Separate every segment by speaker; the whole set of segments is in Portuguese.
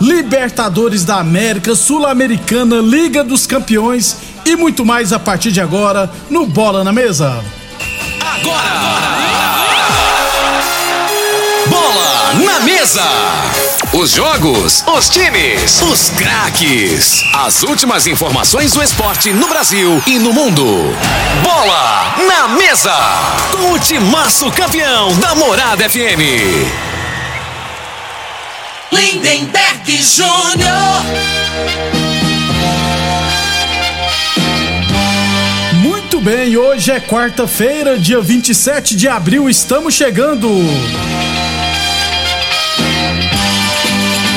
Speaker 1: Libertadores da América, Sul-Americana, Liga dos Campeões e muito mais a partir de agora no Bola na Mesa.
Speaker 2: Bola na mesa. Os jogos, os times, os craques. As últimas informações do esporte no Brasil e no mundo. Bola na mesa. Com o timaço campeão da Morada FM.
Speaker 3: Lindenberg Júnior.
Speaker 1: Muito bem, hoje é quarta-feira, dia 27 de abril, estamos chegando.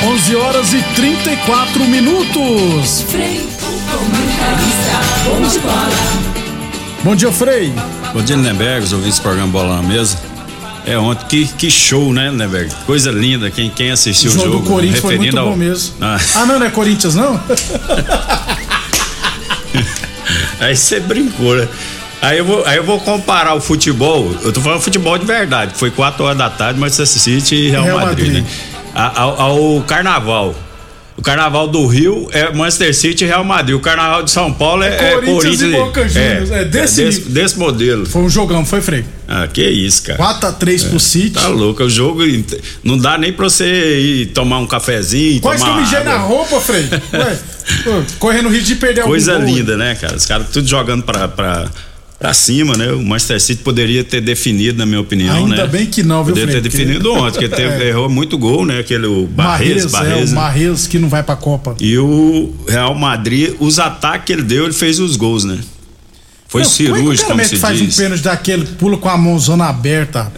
Speaker 1: 11 horas e 34 minutos.
Speaker 4: Frei, comentarista, bom de bola.
Speaker 1: Bom dia, Frei.
Speaker 5: Bom dia, Lindenberg, os ouvintes do programa Bola na Mesa. É, ontem, que, que show, né, Lindenberg? Coisa linda, quem, quem assistiu
Speaker 1: O
Speaker 5: o
Speaker 1: jogo
Speaker 5: jogo.
Speaker 1: do Corinthians foi muito
Speaker 5: referindo
Speaker 1: bom
Speaker 5: ao-
Speaker 1: mesmo.
Speaker 5: Ah,
Speaker 1: Ah, não, não é Corinthians, não?
Speaker 5: aí você brincou, né? Aí eu, vou, aí eu vou comparar o futebol, eu tô falando futebol de verdade, foi 4 horas da tarde, Manchester City e Real,
Speaker 1: Real
Speaker 5: Madrid,
Speaker 1: Madrid.
Speaker 5: né? Ao, ao carnaval. O carnaval do Rio é Manchester City e Real Madrid. O carnaval de São Paulo é,
Speaker 1: É
Speaker 5: é
Speaker 1: Corinthians e Boca Juniors, é desse
Speaker 5: desse,
Speaker 1: nível.
Speaker 5: desse modelo.
Speaker 1: Foi um jogão, foi, Frei?
Speaker 5: Ah, que isso, cara.
Speaker 1: 4x3 pro City.
Speaker 5: Tá louco, o jogo não dá nem pra você ir tomar um cafezinho,
Speaker 1: Quase que eu mijei na roupa, Frei. Ué, pô, correndo risco de perder
Speaker 5: Coisa linda, né, cara? Os caras tudo jogando pra, pra, pra cima, né? O Manchester City poderia ter definido, na minha opinião,
Speaker 1: Ainda
Speaker 5: né?
Speaker 1: bem que não, viu,
Speaker 5: Poderia ter
Speaker 1: Frei?
Speaker 5: definido ontem, porque teve- errou muito gol, né? Aquele o Barres, Barres,
Speaker 1: é, o
Speaker 5: né?
Speaker 1: Marrez que não vai pra Copa.
Speaker 5: E o Real Madrid, os ataques que ele deu, ele fez os gols, né? Foi
Speaker 1: Não,
Speaker 5: cirúrgico,
Speaker 1: como
Speaker 5: como
Speaker 1: é que
Speaker 5: se
Speaker 1: faz
Speaker 5: diz.
Speaker 1: um pênalti daquele, pula com a mãozona aberta.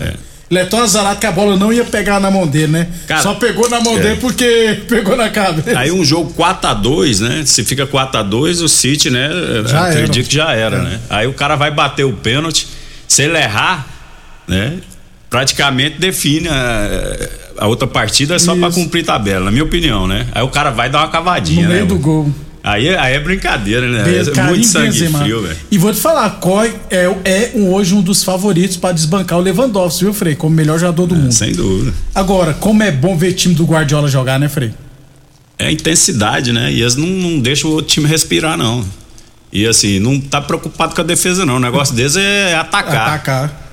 Speaker 1: Ele é tão azarado que a bola não ia pegar na mão dele, né?
Speaker 5: Cara,
Speaker 1: Só pegou na mão
Speaker 5: é.
Speaker 1: dele porque pegou na cabeça.
Speaker 5: Aí um jogo 4x2, né? Se fica 4x2, o City, né?
Speaker 1: Já
Speaker 5: acredito
Speaker 1: era.
Speaker 5: que já era,
Speaker 1: É.
Speaker 5: né? Aí o cara vai bater o pênalti, se ele errar, né? Praticamente define a, a outra partida é só pra
Speaker 1: Isso.
Speaker 5: cumprir tabela, na minha opinião, né? Aí o cara vai dar uma cavadinha,
Speaker 1: no meio
Speaker 5: né?
Speaker 1: do gol.
Speaker 5: Aí, aí é brincadeira, né? É muito sangue
Speaker 1: Benzema.
Speaker 5: frio, velho.
Speaker 1: E vou te falar, Coy é, é hoje um dos favoritos pra desbancar o Lewandowski, viu, Frei? Como melhor jogador do mundo.
Speaker 5: Sem dúvida.
Speaker 1: Agora, como é bom ver time do Guardiola jogar, né, Frei?
Speaker 5: É a intensidade, né? E eles não, não deixam o outro time respirar, não. E assim, não tá preocupado com a defesa, não. O negócio deles é atacar.
Speaker 1: Atacar.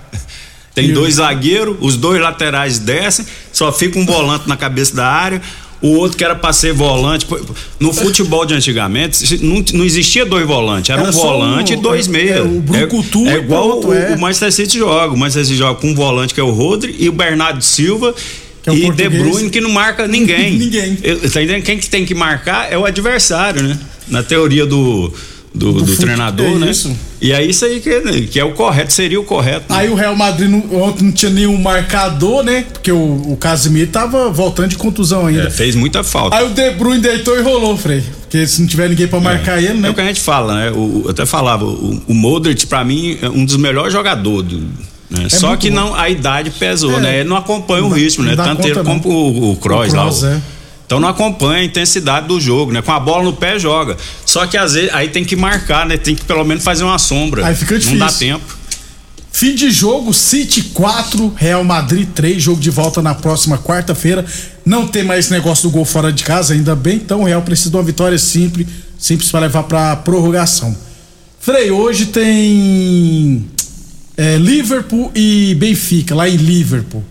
Speaker 5: Tem dois zagueiros, os dois laterais descem, só fica um volante na cabeça da área. O outro que era pra ser volante. No futebol de antigamente, não, não existia dois volantes, era,
Speaker 1: Era
Speaker 5: um volante
Speaker 1: um-
Speaker 5: e dois
Speaker 1: é,
Speaker 5: meias.
Speaker 1: é, o brucutu
Speaker 5: é,
Speaker 1: e
Speaker 5: igual
Speaker 1: pronto,
Speaker 5: o,
Speaker 1: é.
Speaker 5: o Manchester City joga. O Manchester City joga com um volante que é o Rodri e o Bernardo Silva.
Speaker 1: Que é o
Speaker 5: e De
Speaker 1: português.
Speaker 5: Bruyne que não marca ninguém.
Speaker 1: Ninguém.
Speaker 5: Eu- Tá entendendo? Quem que tem que marcar é o adversário, né? Na teoria do, do,
Speaker 1: Do
Speaker 5: do treinador,
Speaker 1: é
Speaker 5: né?
Speaker 1: isso.
Speaker 5: E é isso aí que, que é o correto, seria o correto. né?
Speaker 1: Aí o Real Madrid não- ontem não tinha nenhum marcador, né? Porque o, o Casimiro tava voltando de contusão ainda.
Speaker 5: É, fez muita falta.
Speaker 1: Aí o De Bruyne deitou e rolou, Frei. Porque se não tiver ninguém pra marcar ele,
Speaker 5: É
Speaker 1: né?
Speaker 5: o que a gente fala, né? O, eu até falava, o, o Modric, pra mim, é um dos melhores jogadores. do- né? Só
Speaker 1: É muito
Speaker 5: que
Speaker 1: bom.
Speaker 5: não, a idade pesou,
Speaker 1: É.
Speaker 5: né? Ele não acompanha
Speaker 1: Não
Speaker 5: o ritmo, né? Tanto ele
Speaker 1: conta,
Speaker 5: como o, o Kroos lá. O-
Speaker 1: é.
Speaker 5: Então não acompanha a intensidade do jogo, né? Com a bola no pé joga. Só que às vezes aí tem que marcar, né? Tem que pelo menos fazer uma sombra.
Speaker 1: Aí fica difícil.
Speaker 5: Não dá tempo.
Speaker 1: Fim de jogo, City 4, Real Madrid 3, jogo de volta na próxima quarta-feira. Não tem mais negócio do gol fora de casa, ainda bem, então o Real precisa de uma vitória simples, simples para levar para prorrogação. Frei, hoje tem é, Liverpool e Benfica, lá em Liverpool.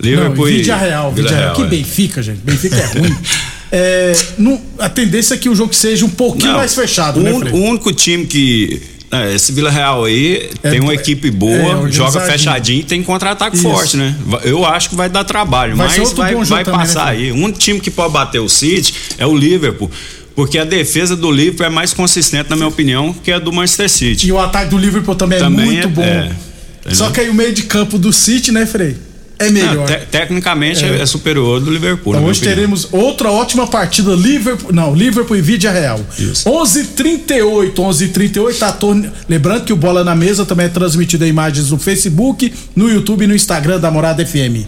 Speaker 5: Liverpool
Speaker 1: Não,
Speaker 5: e
Speaker 1: Vídea Real, Vídea Real. Que
Speaker 5: é.
Speaker 1: Benfica, gente. Benfica é ruim. É, não- a tendência é que o jogo seja um pouquinho
Speaker 5: Não,
Speaker 1: mais fechado,
Speaker 5: o,
Speaker 1: né,
Speaker 5: un-
Speaker 1: Frei?
Speaker 5: o único time que. é, esse Vila Real aí
Speaker 1: É,
Speaker 5: tem uma
Speaker 1: é,
Speaker 5: equipe
Speaker 1: é,
Speaker 5: boa,
Speaker 1: organizadinho.
Speaker 5: joga fechadinho e tem contra-ataque forte, né? Eu acho que vai dar trabalho,
Speaker 1: Vai
Speaker 5: mas vai, vai
Speaker 1: também, né,
Speaker 5: passar
Speaker 1: Felipe?
Speaker 5: aí. O único time que pode bater o City é o Liverpool. Porque a defesa do Liverpool é mais consistente, na minha opinião, que a do Manchester City.
Speaker 1: E o ataque do Liverpool também,
Speaker 5: Também
Speaker 1: é muito
Speaker 5: é-
Speaker 1: bom.
Speaker 5: é?
Speaker 1: Só que aí o meio de campo do City, né, Frei? É
Speaker 5: Não,
Speaker 1: melhor.
Speaker 5: te- tecnicamente
Speaker 1: É.
Speaker 5: é. superior do Liverpool.
Speaker 1: Então hoje teremos outra ótima partida Liverpool, não, Liverpool e Vídea Real.
Speaker 5: Isso.
Speaker 1: 11:38, 11:38 tá torne... lembrando que o Bola na Mesa também é transmitido em imagens no Facebook, no YouTube e no Instagram da Morada FM.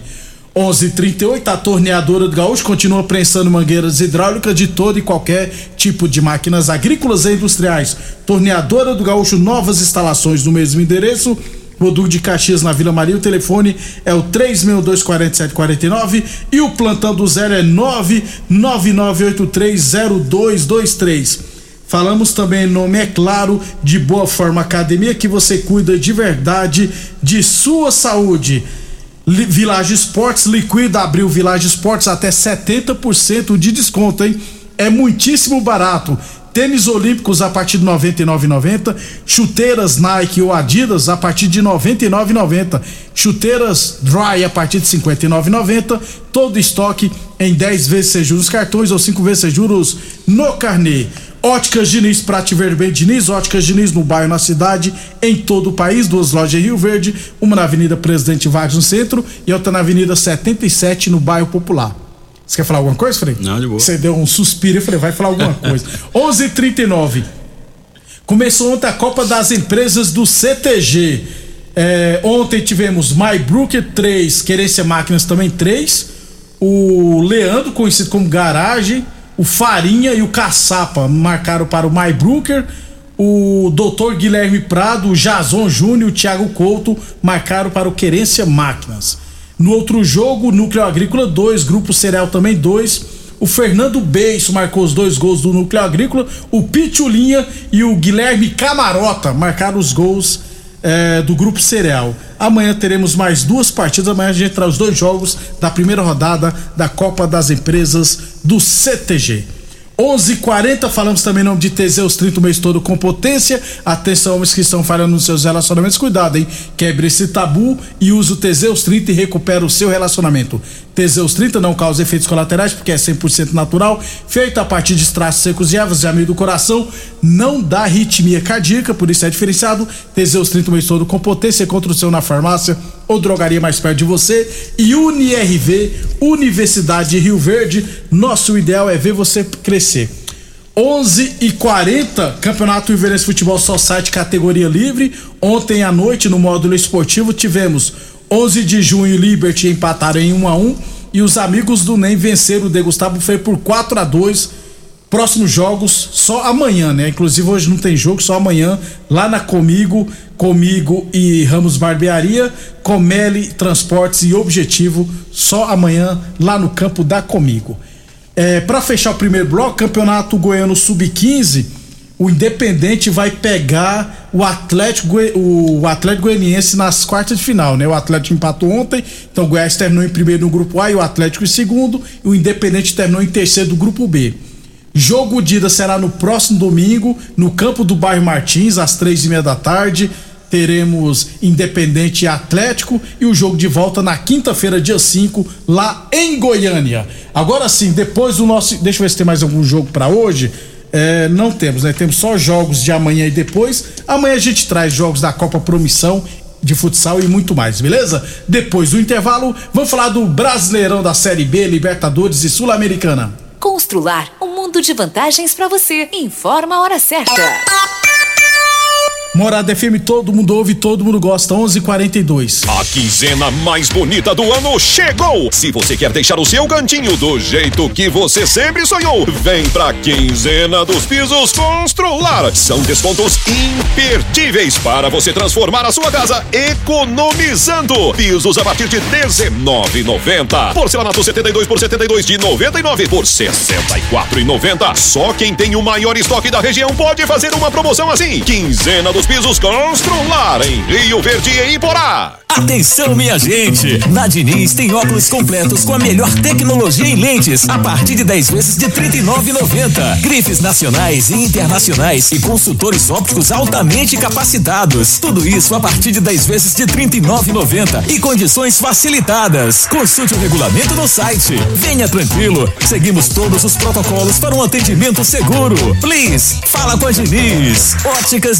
Speaker 1: 11:38 a torneadora do Gaúcho continua prensando mangueiras hidráulicas de todo e qualquer tipo de máquinas agrícolas e industriais. Torneadora do Gaúcho, novas instalações no mesmo endereço. Produto de Caxias na Vila Maria. O telefone é o 3624749 e o plantão do zero é 999830223. Falamos também nome, é claro, de Boa Forma Academia, que você cuida de verdade de sua saúde. Village Esportes liquida, abriu Village Esportes até 70% de desconto, hein? É muitíssimo barato. Tênis olímpicos a partir de R$ 99,90. Chuteiras Nike ou Adidas a partir de R$ 99,90. Chuteiras Dry a partir de R$ 59,90. Todo estoque em 10 vezes sem juros cartões ou 5 vezes sem juros no carnê. Óticas Diniz, pra te ver bem, Diniz. Óticas Diniz no bairro, na cidade, em todo o país. Duas lojas em Rio Verde. Uma na Avenida Presidente Vargas, no centro. E outra na Avenida 77, no bairro Popular. Você quer falar alguma coisa, Frei?
Speaker 5: Não, de boa.
Speaker 1: Você deu um suspiro e falei, vai falar alguma coisa. 11:39. Começou ontem a Copa das Empresas do CTG. É, ontem tivemos MyBrooker 3, Querência Máquinas também 3. O Leandro, conhecido como Garagem. O Farinha e o Caçapa marcaram para o MyBrooker. O Dr. Guilherme Prado, o Jason Júnior e o Thiago Couto marcaram para o Querência Máquinas. No outro jogo, Núcleo Agrícola 2, Grupo Cereal também 2. O Fernando Beiço marcou os dois gols do Núcleo Agrícola. O Pitulinha e o Guilherme Camarota marcaram os gols eh, do Grupo Cereal. Amanhã teremos mais duas partidas. Amanhã a gente traz os dois jogos da primeira rodada da Copa das Empresas do CTG. 11:40 falamos também em nome de Teseus 30 o mês todo com potência. Atenção, homens que estão falhando nos seus relacionamentos, cuidado, hein? Quebre esse tabu e use o Teseus 30 e recupera o seu relacionamento. Teseus 30 não causa efeitos colaterais porque é 100% natural, feito a partir de extratos secos e ervas de amido do coração, não dá arritmia cardíaca, por isso é diferenciado. Teseus 30 o mês todo com potência contra o seu na farmácia ou drogaria mais perto de você. E UniRV, Universidade de Rio Verde, nosso ideal é ver você crescer. 11 e 40 Campeonato Riverense Futebol Society categoria livre. Ontem à noite, no módulo esportivo, tivemos 11 de junho Liberty empataram em 1 a 1 e os amigos do NEM venceram o De Gustavo foi por 4 a 2 Próximos jogos só amanhã, né? Inclusive hoje não tem jogo, só amanhã lá na Comigo, Comigo e Ramos Barbearia, Comeli Transportes e Objetivo, só amanhã lá no campo da Comigo. É, para fechar o primeiro bloco, Campeonato Goiano Sub-15, o Independente vai pegar o Atlético, o Atlético Goianiense nas quartas de final, né? O Atlético empatou ontem, então o Goiás terminou em primeiro no grupo A e o Atlético em segundo, e o Independente terminou em terceiro do grupo B. Jogo de ida será no próximo domingo, no campo do bairro Martins, às três e meia da tarde. Teremos Independente e Atlético e o jogo de volta na quinta-feira, dia 5, lá em Goiânia. Agora sim, depois do nosso. Deixa eu ver se tem mais algum jogo pra hoje. É, não temos, né? Temos só jogos de amanhã e depois. Amanhã a gente traz jogos da Copa Promissão de futsal e muito mais, beleza? Depois do intervalo, vamos falar do Brasileirão da Série B, Libertadores e Sul-Americana.
Speaker 6: Constrular um mundo de vantagens para você. Informa a hora certa.
Speaker 1: Morada FM, todo mundo ouve, todo mundo gosta. 11:42.
Speaker 6: A quinzena mais bonita do ano chegou. Se você quer deixar o seu cantinho do jeito que você sempre sonhou, vem pra quinzena dos pisos Constrular. São descontos imperdíveis para você transformar a sua casa economizando. Pisos a partir de 19,90. Porcelanato 72 por 72 de 99 por 64,90. Só quem tem o maior estoque da região pode fazer uma promoção assim. Quinzena dos pisos Constrular em Rio Verde e Iporá.
Speaker 7: Atenção, minha gente! Na Diniz tem óculos completos com a melhor tecnologia em lentes, a partir de 10 vezes de R$ 39,90. Grifes nacionais e internacionais e consultores ópticos altamente capacitados. Tudo isso a partir de 10 vezes de R$ 39,90 e condições facilitadas. Consulte o regulamento no site. Venha tranquilo, seguimos todos os protocolos para um atendimento seguro. Please, fala com a Diniz. Óticas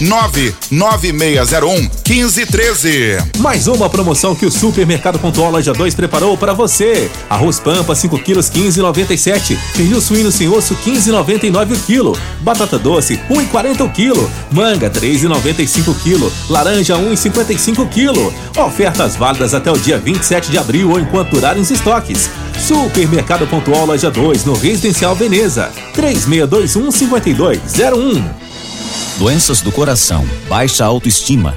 Speaker 8: 99601 1513.
Speaker 9: Mais uma promoção que o Supermercado Pontual Loja 2 preparou para você. Arroz Pampa 5 quilos 15,97. Pernil suíno sem osso 15,99 o quilo. Batata doce 1,40 o quilo. Manga 3,95 o quilo. Laranja 1,55 o quilo. Ofertas válidas até o dia 27 de abril ou enquanto durarem os estoques. Supermercado Pontual Loja 2 no Residencial Veneza. 3621 5201.
Speaker 10: Doenças do coração, baixa autoestima,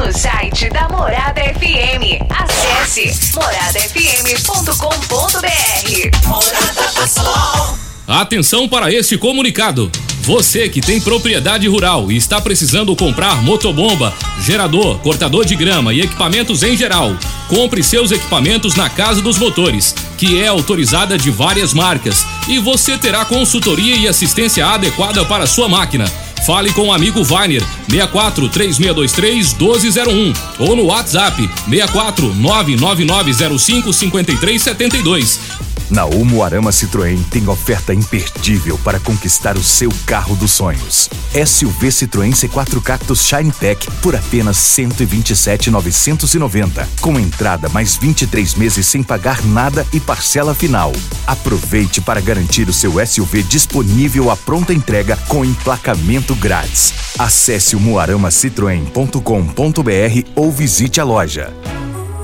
Speaker 11: no site da Morada FM. Acesse moradafm.com.br.
Speaker 3: Morada do Sol.
Speaker 12: Atenção para este comunicado. Você que tem propriedade rural e está precisando comprar motobomba, gerador, cortador de grama e equipamentos em geral, compre seus equipamentos na Casa dos Motores, que é autorizada de várias marcas, e você terá consultoria e assistência adequada para sua máquina. Fale com o amigo Vainer 64 3623 1201 ou no WhatsApp 64 99905 5372.
Speaker 13: Na Umuarama Citroën tem oferta imperdível para conquistar o seu carro dos sonhos. SUV Citroën C4 Cactus Shine Tech por apenas 127,990, com entrada mais 23 meses sem pagar nada e parcela final. Aproveite para garantir o seu SUV disponível à pronta entrega com emplacamento grátis. Acesse o muaramacitroen.com.br ou visite a loja.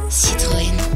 Speaker 14: Citroën.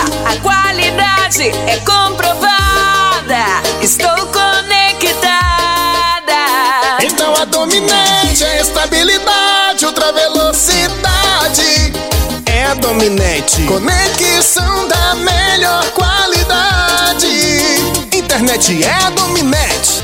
Speaker 4: A qualidade é comprovada. Estou conectada.
Speaker 14: Então a dominante é estabilidade, ultra velocidade. É a dominante. Conexão da melhor qualidade. Internet é a dominante.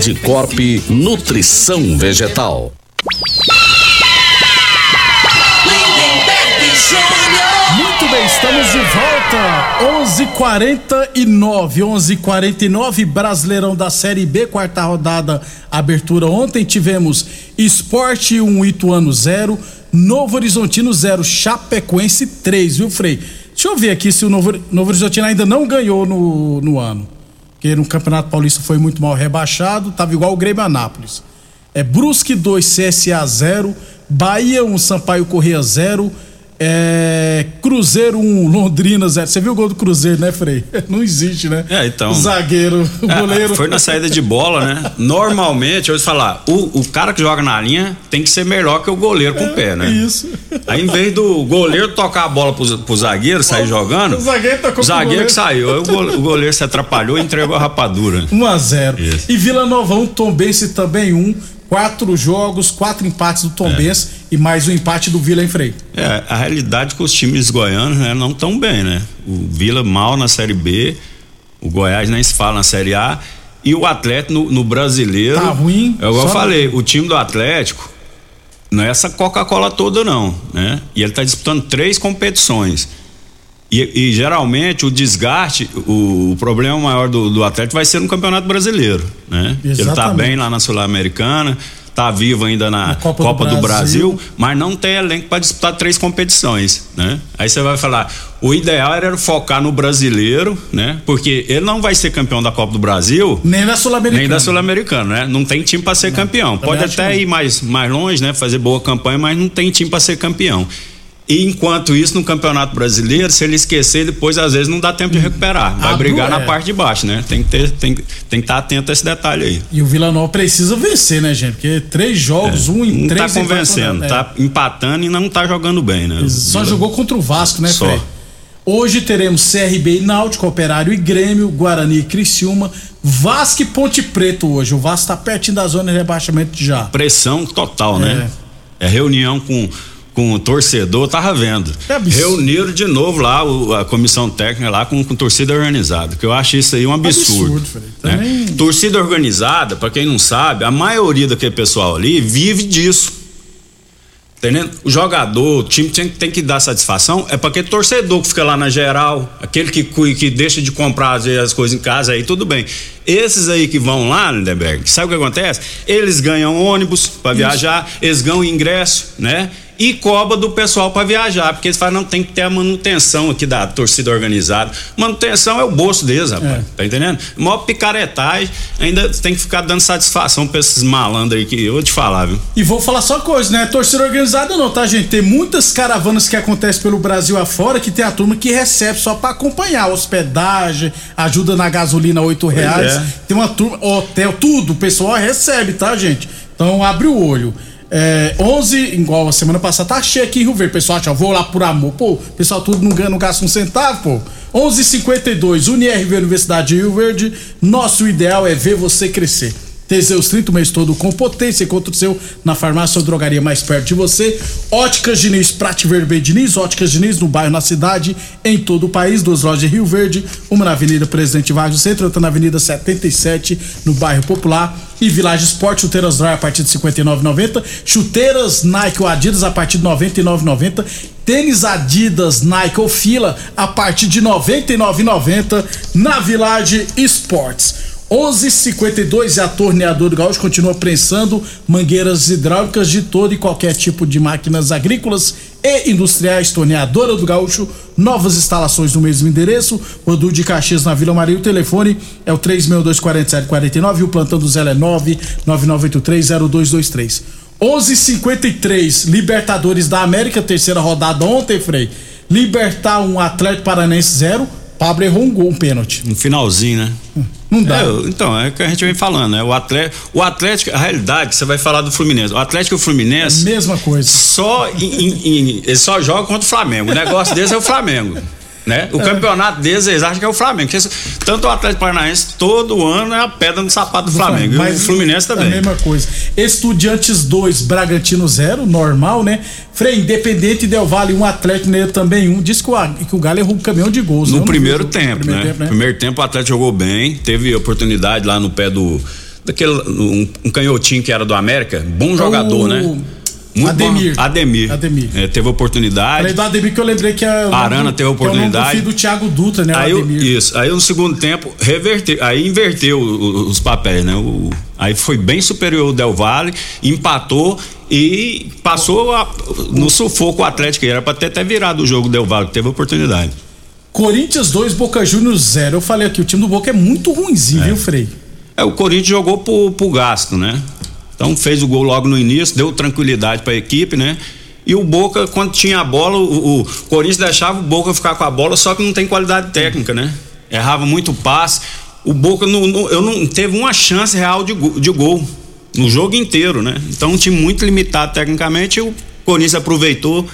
Speaker 15: Corp Nutrição Vegetal.
Speaker 1: Muito bem, estamos de volta. 11:49, 11:49 Brasileirão da Série B, quarta rodada, abertura. Ontem tivemos Esporte 1 Ituano 0, Novo Horizontino 0, Chapecoense 3, viu, Frei? Deixa eu ver aqui se o Novo, Novo Horizontino ainda não ganhou no, no ano. Porque no Campeonato Paulista foi muito mal rebaixado, tava igual o Grêmio Anápolis. É Brusque 2, CSA 0, Bahia 1, Sampaio Correia 0, é, Cruzeiro 1, Londrina 0. Você viu o gol do Cruzeiro, né, Frei? Não existe, né?
Speaker 5: É, então.
Speaker 1: O zagueiro, o
Speaker 5: É,
Speaker 1: goleiro.
Speaker 5: foi na saída de bola, né? Normalmente, eu vou falar, o, o cara que joga na linha tem que ser melhor que o goleiro com o pé, né?
Speaker 1: Isso.
Speaker 5: Aí, em vez do goleiro tocar a bola pro, pro zagueiro sair jogando,
Speaker 1: o zagueiro tocou
Speaker 5: o zagueiro que saiu. Aí o goleiro, o goleiro se atrapalhou e entregou a rapadura.
Speaker 1: 1 a 0 E Vila Nova 1, Tombense também 1. Quatro jogos, quatro empates do Tombense e mais um empate do Vila em Frei.
Speaker 5: É, a realidade é que os times goianos né, não estão bem, né? O Vila mal na Série B, o Goiás nem se fala na Série A e o Atlético no, no brasileiro.
Speaker 1: Tá ruim,
Speaker 5: É igual eu falei, o time do Atlético não é essa Coca-Cola toda, não, né? E ele está disputando três competições. E, e, geralmente o desgaste, o, o problema maior do, do Atlético vai ser no Campeonato Brasileiro, né? Ele tá
Speaker 1: Exatamente.
Speaker 5: bem lá na Sul-Americana, tá vivo ainda na,
Speaker 1: Copa
Speaker 5: Copa,
Speaker 1: do
Speaker 5: do,
Speaker 1: Brasil.
Speaker 5: Brasil. mas não tem elenco para disputar três competições, né? Aí você vai falar, o ideal era focar no brasileiro, né? Porque ele não vai ser campeão da Copa do Brasil,
Speaker 1: Nem da Sul-Americana.
Speaker 5: nem da Sul-Americana, né? Não tem time para ser campeão.
Speaker 1: também
Speaker 5: Pode até
Speaker 1: não.
Speaker 5: ir mais, mais longe, né? Fazer boa campanha, mas não tem time para ser campeão. E enquanto isso, no Campeonato Brasileiro, se ele esquecer, depois às vezes não dá tempo de recuperar. Vai
Speaker 1: Ah,
Speaker 5: brigar
Speaker 1: é.
Speaker 5: na parte de baixo, né? Tem que ter, tem, tem que estar atento a esse detalhe aí.
Speaker 1: E o Vila Nova precisa vencer, né, gente? Porque três jogos, um em
Speaker 5: Não
Speaker 1: três
Speaker 5: tá
Speaker 1: empates,
Speaker 5: convencendo,
Speaker 1: né?
Speaker 5: tá empatando e não tá jogando bem, né?
Speaker 1: Só jogou contra o Vasco, né,
Speaker 5: Só.
Speaker 1: Frei? Hoje teremos CRB e Náutico, Operário e Grêmio, Guarani e Criciúma, Vasco e Ponte Preta hoje. O Vasco tá pertinho da zona de rebaixamento já.
Speaker 5: Pressão total, né? É reunião com, com o torcedor, tava vendo.
Speaker 1: É absurdo.
Speaker 5: Reuniram de novo lá o- a comissão técnica lá com, com torcida organizada, que eu acho isso aí um absurdo.
Speaker 1: Absurdo,
Speaker 5: né?
Speaker 1: Também-
Speaker 5: Torcida organizada, pra quem não sabe, a maioria daquele pessoal ali vive disso. Entendendo? O jogador, o time tem, tem que dar satisfação, é para aquele torcedor que fica lá na geral, aquele que, que deixa de comprar vezes, as coisas em casa, aí tudo bem. Esses aí que vão lá, Lindenberg, sabe o que acontece? Eles ganham ônibus para viajar, eles ganham ingresso, né? E cobra do pessoal para viajar, porque eles falam, não, tem que ter a manutenção aqui da torcida organizada. Manutenção é o bolso deles, rapaz.
Speaker 1: É.
Speaker 5: Tá entendendo? Maior picaretagem, ainda tem que ficar dando satisfação pra esses malandros aí que eu vou te falar, viu?
Speaker 1: E vou falar só uma coisa, né? Torcida organizada não, tá, gente? Tem muitas caravanas que acontecem pelo Brasil afora que tem a turma que recebe só pra acompanhar. Hospedagem, ajuda na gasolina, oito reais.
Speaker 5: é.
Speaker 1: Tem uma turma, hotel, tudo. O pessoal recebe, tá, gente? Então abre o olho. É, 11, igual a semana passada, tá cheio aqui em Rio Verde. Pessoal, acha, vou lá por amor. Pô, pessoal tudo não ganha, não gasta um centavo, pô. 11:52 UniRV Universidade de Rio Verde. Nosso ideal é ver você crescer. Teseus 30 o mês todo com potência. Encontre o seu na farmácia ou drogaria mais perto de você. Óticas Diniz, Prate Verde Diniz. Óticas Diniz no bairro, na cidade, em todo o país. Duas lojas em Rio Verde. Uma na Avenida Presidente Vargas Centro, outra na Avenida 77, no bairro Popular. E Village Esporte, chuteiras Dry a partir de R$ 59,90. Chuteiras Nike ou Adidas a partir de R$ 99,90. Tênis Adidas Nike ou Fila a partir de R$ 99,90 na Village Esportes. 11:52 e a torneadora do Gaúcho continua prensando mangueiras hidráulicas de todo e qualquer tipo de máquinas agrícolas e industriais. Torneadora do Gaúcho, novas instalações no mesmo endereço. Rodu de Caxias na Vila Maria. O telefone é o 3624749 e o plantão do Zé é 999830223. 11:53 Libertadores da América, terceira rodada ontem, Frei. Libertar um Atlético Paranense 0. Pablo errou um gol, um pênalti.
Speaker 5: No finalzinho, né?
Speaker 1: Não dá.
Speaker 5: É, então, é o que a gente vem falando, né? O Atlético, o Atlético, a realidade, você vai falar do Fluminense. O Atlético e o Fluminense.
Speaker 1: Mesma coisa.
Speaker 5: Só em, em- em- só jogam contra o Flamengo. O negócio deles é o Flamengo. Né? O campeonato deles, eles acham que é o Flamengo. Tanto o Atlético Paranaense, todo ano é a pedra no sapato do Flamengo. e o Fluminense
Speaker 1: É a
Speaker 5: também.
Speaker 1: mesma coisa. Estudiantes 2, Bragantino 0, normal, né? Frei, Independente Del Vale, um Atlético Mineiro também um. Diz que o, que o Galo errou um caminhão de gols.
Speaker 5: No
Speaker 1: vi
Speaker 5: primeiro
Speaker 1: o
Speaker 5: tempo,
Speaker 1: Primeiro
Speaker 5: né?
Speaker 1: tempo, né?
Speaker 5: Primeiro tempo o Atlético jogou bem, teve oportunidade lá no pé do. Daquele. Um, um canhotinho que era do América, bom jogador, né? Muito
Speaker 1: Ademir.
Speaker 5: Bom. Ademir.
Speaker 1: Ademir.
Speaker 5: É, teve oportunidade.
Speaker 1: Falei do Ademir que eu lembrei que é. o nome
Speaker 5: Arana
Speaker 1: do-
Speaker 5: teve
Speaker 1: é
Speaker 5: oportunidade.
Speaker 1: do filho do Thiago Dutra, né?
Speaker 5: Aí,
Speaker 1: Ademir.
Speaker 5: isso, aí no segundo tempo reverteu, aí inverteu o- os papéis, né? O- aí foi bem superior o Del Valle, empatou e passou a- no sufoco o Atlético, era pra ter até virado o jogo Del Valle, teve oportunidade.
Speaker 1: Corinthians 2, Boca Juniors 0. Eu falei aqui, o time do Boca é muito ruimzinho, viu, Frei?
Speaker 5: É, o Corinthians jogou pro, pro gasto, né? Então fez o gol logo no início, deu tranquilidade pra equipe, né? E o Boca, quando tinha a bola, o, o Corinthians deixava o Boca ficar com a bola, só que não tem qualidade técnica, né? Errava muito passe. O Boca não, não- eu não teve uma chance real de, de gol no jogo inteiro, né? Então um time muito limitado tecnicamente, e o Corinthians aproveitou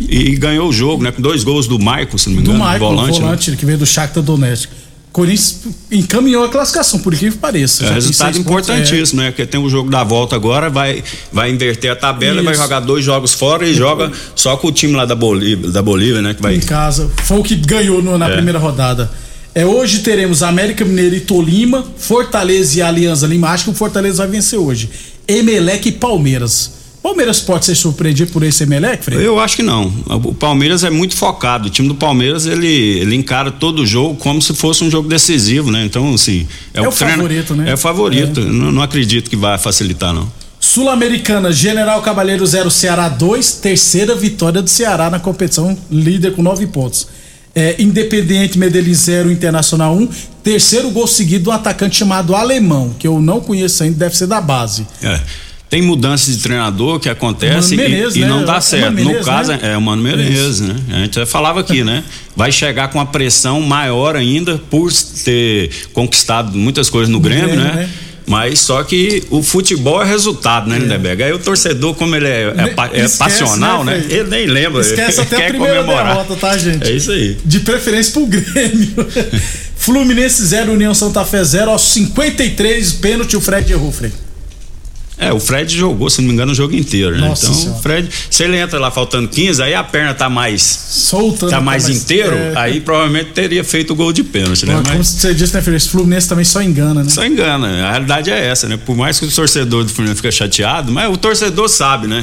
Speaker 5: e ganhou o jogo, né? Com dois gols do Maicon, se não me
Speaker 1: Do
Speaker 5: engano,
Speaker 1: Michael,
Speaker 5: volante.
Speaker 1: volante,
Speaker 5: né?
Speaker 1: que veio do Shakhtar Donetsk. Corinthians encaminhou a classificação, por que pareça.
Speaker 5: É resultado
Speaker 1: pontos,
Speaker 5: importantíssimo, né? Porque tem o jogo da volta agora, vai, vai inverter a tabela, e vai
Speaker 1: Isso.
Speaker 5: jogar dois jogos fora e joga só com o time lá da Bolívia, da Bolívia né? Que vai.
Speaker 1: em casa. Foi o que ganhou no- na
Speaker 5: É.
Speaker 1: primeira rodada. É, hoje teremos América Mineiro e Tolima, Fortaleza e Alianza Lima. Acho que o Fortaleza vai vencer hoje. Emelec e Palmeiras. Palmeiras pode ser surpreendido por esse Emelec, Fred?
Speaker 5: Eu acho que não. O Palmeiras é muito focado. O time do Palmeiras ele, ele encara todo o jogo como se fosse um jogo decisivo, né? Então, assim.
Speaker 1: É o favorito, né?
Speaker 5: É o favorito. Não, não acredito que vai facilitar, não.
Speaker 1: Sul-Americana, General Cabalheiro 0, Ceará 2. Terceira vitória do Ceará na competição, líder com nove pontos. É, Independente Medellín 0, Internacional 1. Terceiro gol seguido do atacante chamado Alemão, que eu não conheço ainda, deve ser da base.
Speaker 5: É. Tem mudanças de treinador que acontece
Speaker 1: Mano
Speaker 5: e-
Speaker 1: Menezes,
Speaker 5: e,
Speaker 1: né?
Speaker 5: não
Speaker 1: É
Speaker 5: dá certo.
Speaker 1: Mano
Speaker 5: no
Speaker 1: Menezes,
Speaker 5: caso,
Speaker 1: né?
Speaker 5: é o Mano Menezes, né? A gente já falava aqui, né? Vai chegar com a pressão maior ainda por ter conquistado muitas coisas no Grêmio,
Speaker 1: Grêmio,
Speaker 5: né?
Speaker 1: né?
Speaker 5: Mas só que o futebol é resultado, né, Lindeberg? Aí o torcedor, como ele é, é, é
Speaker 1: Esquece,
Speaker 5: passional,
Speaker 1: né,
Speaker 5: né? Ele nem lembra.
Speaker 1: Esquece até a
Speaker 5: quer
Speaker 1: primeira
Speaker 5: comemorar.
Speaker 1: derrota, tá, gente?
Speaker 5: É isso aí.
Speaker 1: De preferência pro Grêmio. Fluminense 0, União Santa Fé 0, aos 53, pênalti, o Fred errou, Fred.
Speaker 5: É, o Fred jogou, se não me engano, o jogo inteiro, né?
Speaker 1: Nossa
Speaker 5: então,
Speaker 1: Senhora.
Speaker 5: o Fred, se ele entra lá faltando 15, aí a perna tá mais
Speaker 1: solta,
Speaker 5: tá mais
Speaker 1: Tá mais-
Speaker 5: inteiro,
Speaker 1: é.
Speaker 5: aí provavelmente teria feito o gol de pênalti, né?
Speaker 1: Mas, como você disse, né, Fred? Esse Fluminense também só engana, né?
Speaker 5: só engana, a realidade é essa, né? Por mais que o torcedor do Fluminense fique chateado, mas o torcedor sabe, né?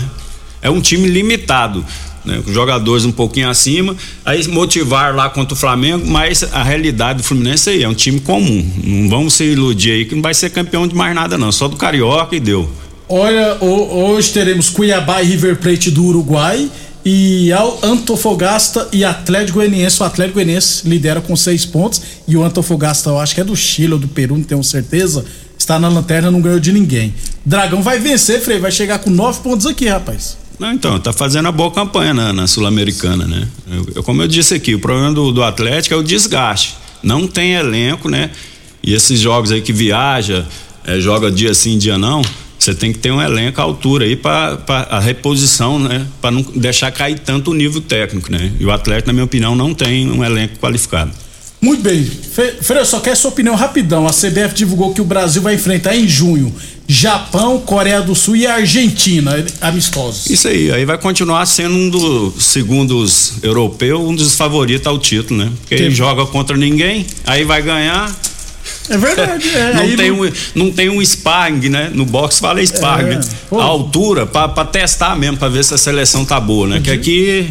Speaker 5: É um time limitado. Né, com jogadores um pouquinho acima, aí motivar lá contra o Flamengo, mas a realidade do Fluminense aí é um time comum. Não vamos se iludir aí que não vai ser campeão de mais nada, não. Só do Carioca e deu.
Speaker 1: Olha, ho- hoje teremos Cuiabá e River Plate do Uruguai e Al- Antofagasta e Atlético Goianiense. O Atlético Goianiense lidera com seis pontos e o Antofagasta, eu acho que é do Chile ou do Peru, não tenho certeza. Está na lanterna, não ganhou de ninguém. Dragão vai vencer, Frei, vai chegar com nove pontos aqui, rapaz.
Speaker 5: Não, então, tá fazendo a boa campanha na, na Sul-Americana, né? Eu- eu- como eu disse aqui, o problema do, do Atlético é o desgaste. Não tem elenco, né? E esses jogos aí que viaja, eh, joga dia sim, dia não, você tem que ter um elenco à altura aí para a reposição, né? Para não deixar cair tanto o nível técnico, né? E o Atlético, na minha opinião, não tem um elenco qualificado.
Speaker 1: Muito bem. Fe- Frei, eu só quero sua opinião rapidão. A CBF divulgou que o Brasil vai enfrentar em junho Japão, Coreia do Sul e Argentina, amistosos.
Speaker 5: Isso aí, aí vai continuar sendo um dos, segundo os europeus, um dos favoritos ao título, né? Porque ele
Speaker 1: Tem-
Speaker 5: joga contra ninguém, aí vai ganhar.
Speaker 1: É verdade, é.
Speaker 5: não, tem
Speaker 1: não-
Speaker 5: um, não tem um sparring, né? No boxe fala sparring.
Speaker 1: É,
Speaker 5: né?
Speaker 1: pô.
Speaker 5: A altura, pra, pra testar mesmo, pra ver se a seleção tá boa, né? Que
Speaker 1: Uhum.
Speaker 5: aqui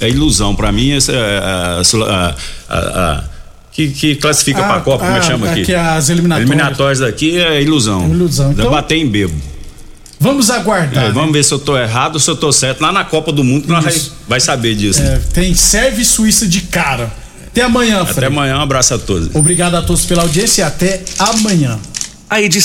Speaker 5: é ilusão. Pra mim, essa, é a, a- a- a- que, que classifica
Speaker 1: Ah,
Speaker 5: pra Copa, como é
Speaker 1: ah,
Speaker 5: que chama aqui?
Speaker 1: aqui as eliminatórias.
Speaker 5: Eliminatórias daqui é ilusão.
Speaker 1: É ilusão. Então-
Speaker 5: bater em bebo.
Speaker 1: Vamos aguardar.
Speaker 5: É,
Speaker 1: né?
Speaker 5: vamos ver se eu tô errado ou se eu tô certo. Lá na Copa do Mundo nós vai, vai saber disso. né?
Speaker 1: É, tem Sérvia e Suíça de cara. Até amanhã,
Speaker 5: Até
Speaker 1: Frei.
Speaker 5: amanhã, um abraço a todos.
Speaker 1: Obrigado a todos pela audiência e até amanhã.
Speaker 2: A edição